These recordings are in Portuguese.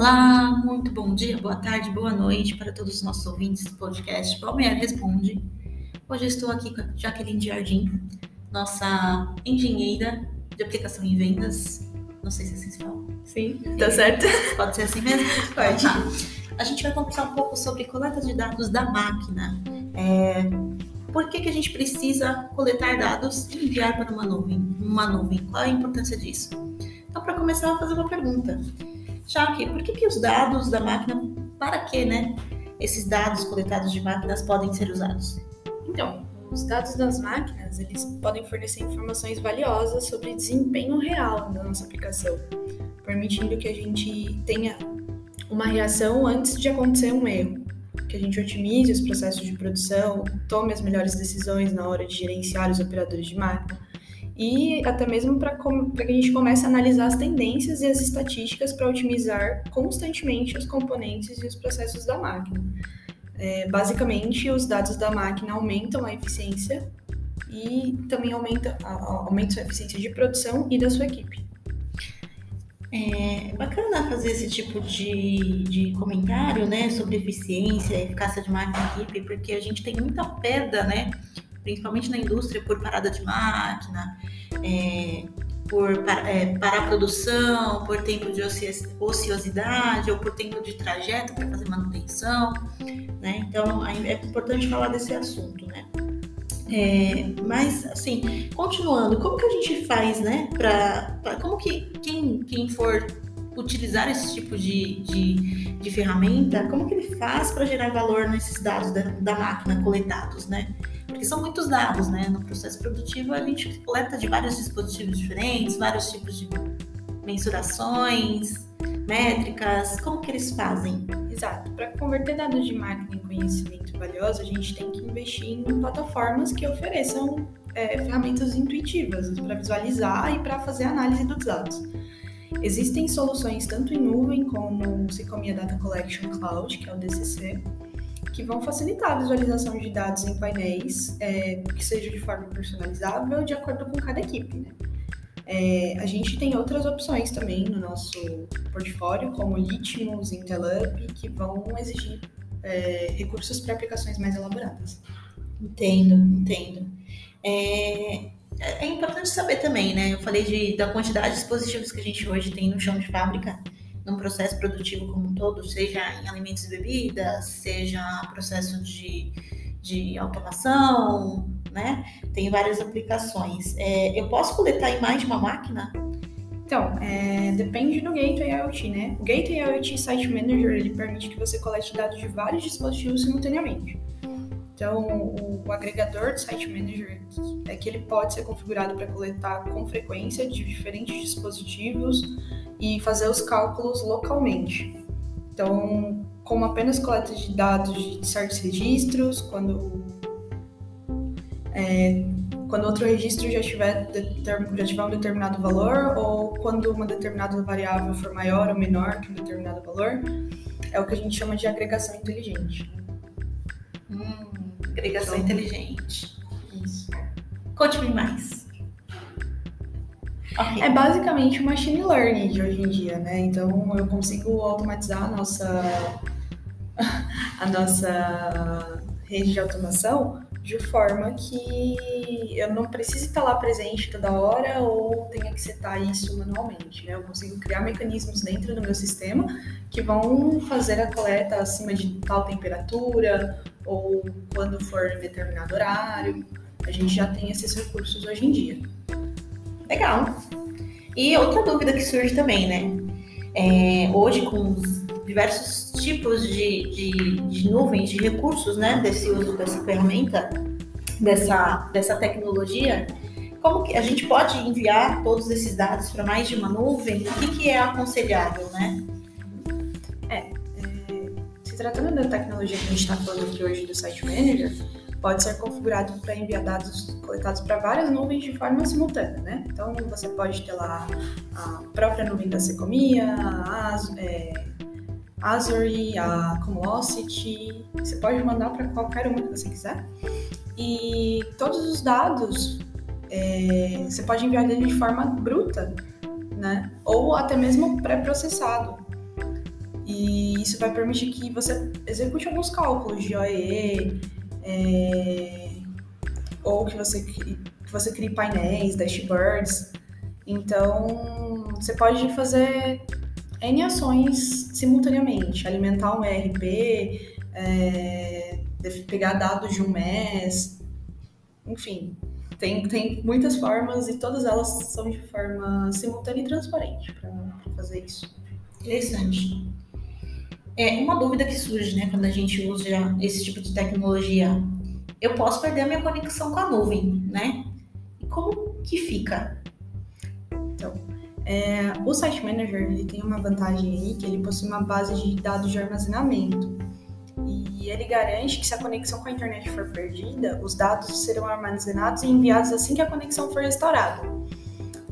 Olá, muito bom dia, boa tarde, boa noite para todos os nossos ouvintes do podcast Palmeira Responde. Hoje estou aqui com a Jaqueline Jardim, nossa engenheira de aplicação em vendas. Não sei se assim se fala. Sim, tá certo. Pode ser assim mesmo? Pode. Tá. A gente vai conversar um pouco sobre coleta de dados da máquina. É, por que, que a gente precisa coletar dados e enviar para uma nuvem? Uma nuvem. Qual é a importância disso? Então, para começar, eu vou fazer uma pergunta. Jaque, por que, que os dados da máquina, para que, né? Esses dados coletados de máquinas podem ser usados? Então, os dados das máquinas, eles podem fornecer informações valiosas sobre desempenho real da nossa aplicação, permitindo que a gente tenha uma reação antes de acontecer um erro que a gente otimize os processos de produção, tome as melhores decisões na hora de gerenciar os operadores de máquina e até mesmo para que a gente comece a analisar as tendências e as estatísticas para otimizar constantemente os componentes e os processos da máquina. É, basicamente, os dados da máquina aumentam a eficiência e também aumenta, aumenta a eficiência de produção e da sua equipe. É bacana fazer esse tipo de, de comentário, né, sobre eficiência, eficácia de máquina e equipe, porque a gente tem muita perda, né, principalmente na indústria, por parada de máquina, é, por é, parar a produção, por tempo de ociosidade ou por tempo de trajeto para fazer manutenção, né? Então é importante falar desse assunto, né? É, mas, assim, continuando, como que a gente faz, né? Pra, pra como que quem, quem for utilizar esse tipo de, de, de ferramenta, como que ele faz para gerar valor nesses dados da, da máquina coletados, né? Porque são muitos dados, né? No processo produtivo a gente coleta de vários dispositivos diferentes, vários tipos de mensurações, métricas, como que eles fazem? Exato. Para converter dados de máquina em conhecimento valioso, a gente tem que investir em plataformas que ofereçam é, ferramentas intuitivas para visualizar e para fazer análise dos dados. Existem soluções tanto em nuvem como o Sycomia Data Collection Cloud, que é o DCC, que vão facilitar a visualização de dados em painéis, é, que seja de forma personalizável de acordo com cada equipe. Né? É, a gente tem outras opções também no nosso portfólio, como Litmus, IntelUp, que vão exigir é, recursos para aplicações mais elaboradas. Entendo, entendo. É, é importante saber também, né? Eu falei de, da quantidade de dispositivos que a gente hoje tem no chão de fábrica, num processo produtivo como um todo, seja em alimentos e bebidas, seja processo de, de automação, né? Tem várias aplicações. É, eu posso coletar em mais de uma máquina? Então, é, depende do Gateway IoT, né? O Gateway IoT Site Manager ele permite que você colete dados de vários dispositivos simultaneamente. Então, o, o agregador do Site Manager é que ele pode ser configurado para coletar com frequência de diferentes dispositivos e fazer os cálculos localmente. Então, como apenas coleta de dados de certos registros, quando é, quando outro registro já tiver, já tiver um determinado valor ou quando uma determinada variável for maior ou menor que um determinado valor, é o que a gente chama de agregação inteligente. Hum, agregação então, inteligente. Isso. Conte-me mais. Okay. É basicamente o machine learning de hoje em dia, né? Então eu consigo automatizar a nossa a nossa rede de automação de forma que eu não precise estar lá presente toda hora ou tenha que setar isso manualmente. Né? Eu consigo criar mecanismos dentro do meu sistema que vão fazer a coleta acima de tal temperatura ou quando for em determinado horário. A gente já tem esses recursos hoje em dia. Legal. E outra dúvida que surge também, né? É, hoje, com os diversos tipos de, de, de nuvens, de recursos, né, desse uso dessa ferramenta, dessa, dessa tecnologia, como que a gente pode enviar todos esses dados para mais de uma nuvem? O que, que é aconselhável, né? É, tratando da tecnologia que a gente está falando aqui hoje do Site Manager, pode ser configurado para enviar dados coletados para várias nuvens de forma simultânea, né? Então, você pode ter lá a própria nuvem da Secomia, a, é, Azure, a Cumulocity, você pode mandar para qualquer uma que você quiser. E todos os dados é, você pode enviar ele de forma bruta, né? Ou até mesmo pré-processado. E isso vai permitir que você execute alguns cálculos de OEE, é, ou que você, que você crie painéis, dashboards. Então, você pode fazer N ações simultaneamente, alimentar um ERP, é, pegar dados de um mês, enfim, tem, tem muitas formas e todas elas são de forma simultânea e transparente para fazer isso. Interessante. É uma dúvida que surge, né, quando a gente usa esse tipo de tecnologia. Eu posso perder a minha conexão com a nuvem, né? E como que fica? Então, é, o Site Manager ele tem uma vantagem aí que ele possui uma base de dados de armazenamento e ele garante que se a conexão com a internet for perdida, os dados serão armazenados e enviados assim que a conexão for restaurada.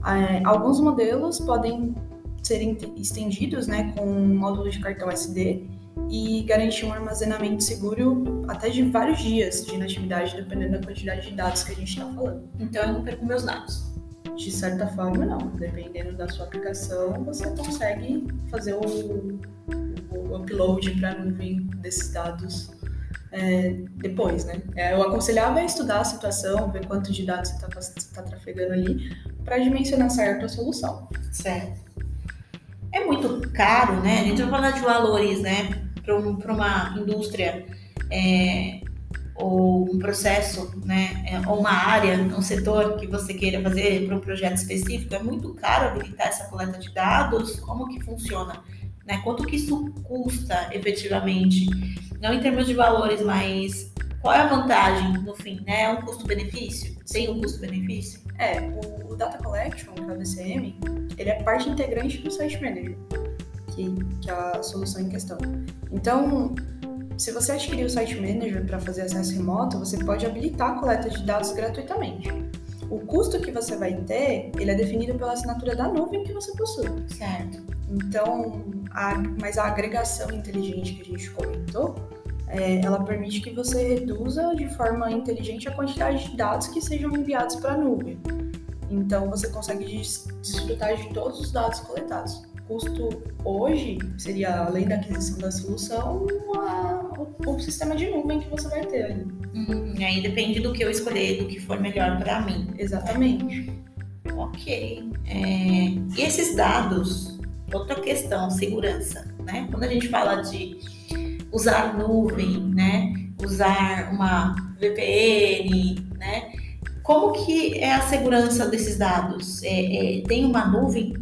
É, alguns modelos podem ser estendidos né, com um módulo de cartão SD e garantir um armazenamento seguro até de vários dias de inatividade, dependendo da quantidade de dados que a gente está falando. Então eu não perco meus dados. De certa forma, não. Dependendo da sua aplicação, você consegue fazer o, o upload para a nuvem desses dados é, depois, né? É, eu aconselhava a estudar a situação, ver quanto de dados você está tá trafegando ali, para dimensionar certo a solução. Certo. Muito caro, né? A gente vai falar de valores, né? Para um, uma indústria é, ou um processo, né, é, ou uma área, um setor que você queira fazer para um projeto específico, é muito caro habilitar essa coleta de dados? Como que funciona? Né? Quanto que isso custa efetivamente? Não em termos de valores, mas qual é a vantagem no fim? Né? É um custo-benefício? Tem um custo-benefício? É, o, o, Data Collection, que é o DCM, ele é parte integrante do Site Manager, que, que é a solução em questão. Então, se você adquirir o Site Manager para fazer acesso remoto, você pode habilitar a coleta de dados gratuitamente. O custo que você vai ter, ele é definido pela assinatura da nuvem que você possui. Certo. Então, a, mas a agregação inteligente que a gente comentou, é, ela permite que você reduza de forma inteligente a quantidade de dados que sejam enviados para a nuvem. Então, você consegue desfrutar de todos os dados coletados custo hoje seria, além da aquisição da solução, a, o, o, sistema de nuvem que você vai ter ali. E aí depende do que eu escolher, do que for melhor para mim. Exatamente. Ok. É, e esses dados, outra questão, segurança, né? Quando a gente fala de usar nuvem, né? Usar uma VPN, né? Como que é a segurança desses dados? É, é, tem uma nuvem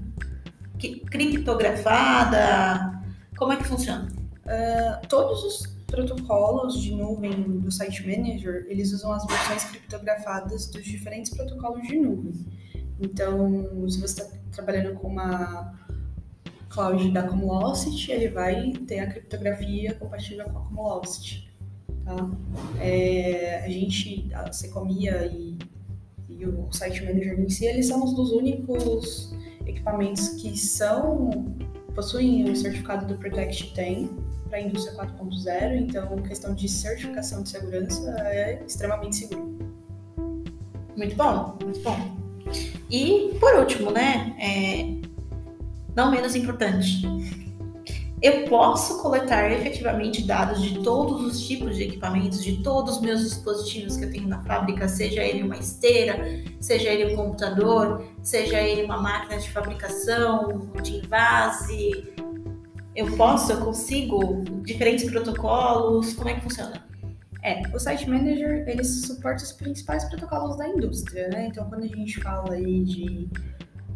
criptografada? Como é que funciona? Uh, todos os protocolos de nuvem do Site Manager, eles usam as versões criptografadas dos diferentes protocolos de nuvem. Então, se você está trabalhando com uma cloud da Cumulocity, ele vai ter a criptografia compatível com a Cumulocity. Tá? É, a gente, a Secomia e, e o Site Manager em si, eles são os dos únicos equipamentos que são possuem o certificado do Protect 10 para a indústria 4.0, então questão de certificação de segurança é extremamente seguro. Muito bom, muito bom. E por último, né, é, não menos importante, eu posso coletar efetivamente dados de todos os tipos de equipamentos, de todos os meus dispositivos que eu tenho na fábrica, seja ele uma esteira, seja ele um computador, seja ele uma máquina de fabricação, de invase. Eu posso, eu consigo diferentes protocolos, como é que funciona? É, o Site Manager, ele suporta os principais protocolos da indústria, né? Então, quando a gente fala aí de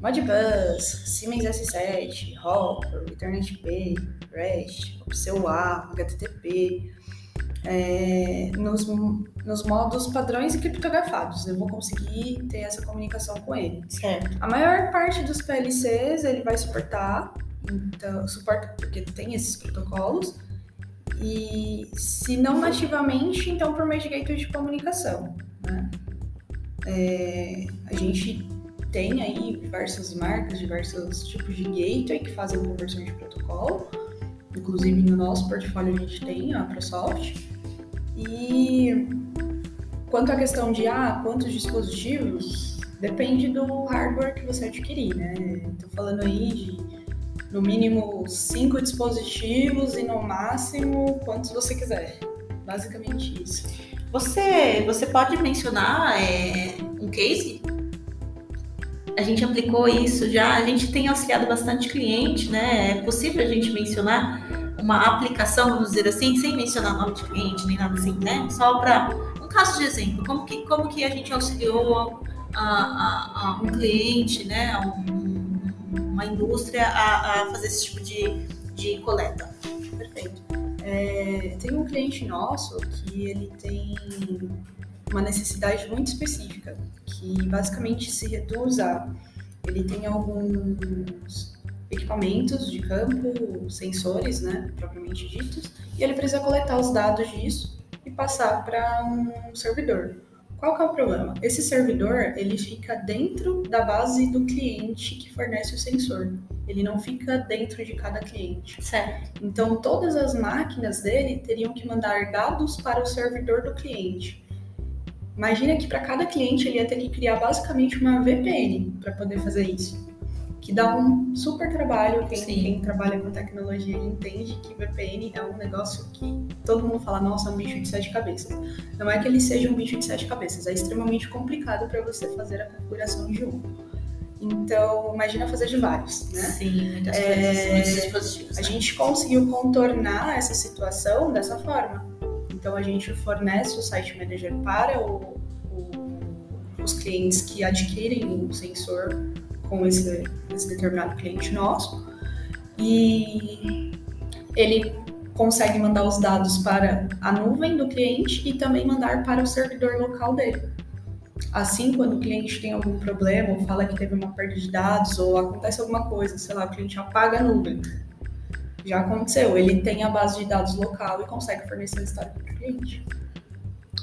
Modbus, Siemens S7, Hopper, EtherNetP, REST, OPC-UA, HTTP, é, nos, nos modos padrões e criptografados. Eu vou conseguir ter essa comunicação com ele. Certo. A maior parte dos PLCs ele vai suportar, então suporta porque tem esses protocolos. E se não nativamente, então por meio de gateway de comunicação. Né? É, a gente tem aí diversas marcas, diversos tipos de gateway que fazem conversão de protocolo. Inclusive no nosso portfólio a gente tem a Microsoft. E quanto à questão de ah, quantos dispositivos, depende do hardware que você adquirir, né? Estou falando aí de no mínimo cinco dispositivos e no máximo quantos você quiser. Basicamente isso. Você, você pode mencionar é, um case? A gente aplicou isso já, a gente tem auxiliado bastante cliente, né? É possível a gente mencionar uma aplicação, vamos dizer assim, sem mencionar nome de cliente nem nada assim, né? Só para um caso de exemplo, como que, como que a gente auxiliou a, a, a um cliente, né? Um, uma indústria a, a, fazer esse tipo de, de coleta. Perfeito. É, tem um cliente nosso que ele tem uma necessidade muito específica, que basicamente se reduz a ele tem alguns equipamentos de campo, sensores, né, propriamente ditos, e ele precisa coletar os dados disso e passar para um servidor. Qual que é o problema? Esse servidor, ele fica dentro da base do cliente que fornece o sensor. Ele não fica dentro de cada cliente. Certo. Então, todas as máquinas dele teriam que mandar dados para o servidor do cliente. Imagina que para cada cliente ele ia ter que criar basicamente uma VPN para poder fazer isso que dá um super trabalho. Quem, quem, trabalha com tecnologia entende que VPN é um negócio que todo mundo fala, nossa, é um bicho de sete cabeças. Não é que ele seja um bicho de sete cabeças, é extremamente complicado para você fazer a configuração de um. Então, imagina fazer de vários, né? Sim, muitas é, coisas, muitos dispositivos. A né? gente conseguiu contornar essa situação dessa forma. Então, a gente fornece o Site Manager para o, o, os clientes que adquirem o sensor com esse, esse determinado cliente nosso e ele consegue mandar os dados para a nuvem do cliente e também mandar para o servidor local dele. Assim, quando o cliente tem algum problema, ou fala que teve uma perda de dados, ou acontece alguma coisa, sei lá, o cliente apaga a nuvem. Já aconteceu, ele tem a base de dados local e consegue fornecer o histórico para o cliente.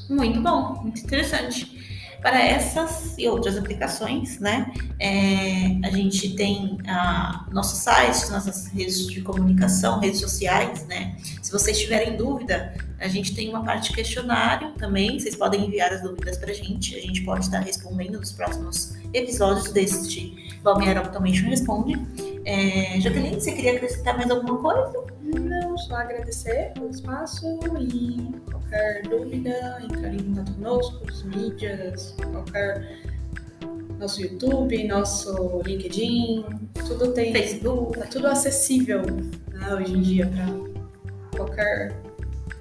Muito bom, muito interessante. Para essas e outras aplicações, né? É, a gente tem a, nosso site, nossas redes de comunicação, redes sociais, né? Se vocês tiverem dúvida, a gente tem uma parte de questionário também. Vocês podem enviar as dúvidas para a gente. A gente pode estar respondendo nos próximos episódios deste Balneário Automation Responde. É, Jaqueline, você queria acrescentar mais alguma coisa? Não, só agradecer pelo espaço e qualquer dúvida, entrar em contato conosco, os mídias, qualquer nosso YouTube, nosso LinkedIn, tudo tem. Facebook. Tá tudo acessível né, hoje em dia para qualquer.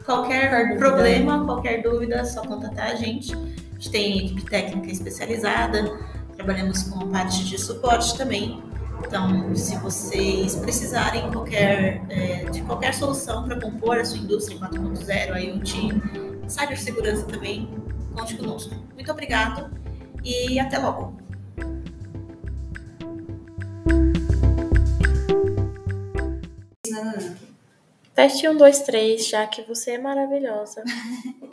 Qualquer, qualquer problema, qualquer dúvida, é só contatar a gente. A gente tem equipe técnica especializada, trabalhamos com parte de suporte também. Então, se vocês precisarem qualquer, é, de qualquer solução para compor a sua indústria 4.0, IoT, cibersegurança também, conte conosco. Muito obrigado e até logo! Teste 1, 2, 3, já que você é maravilhosa.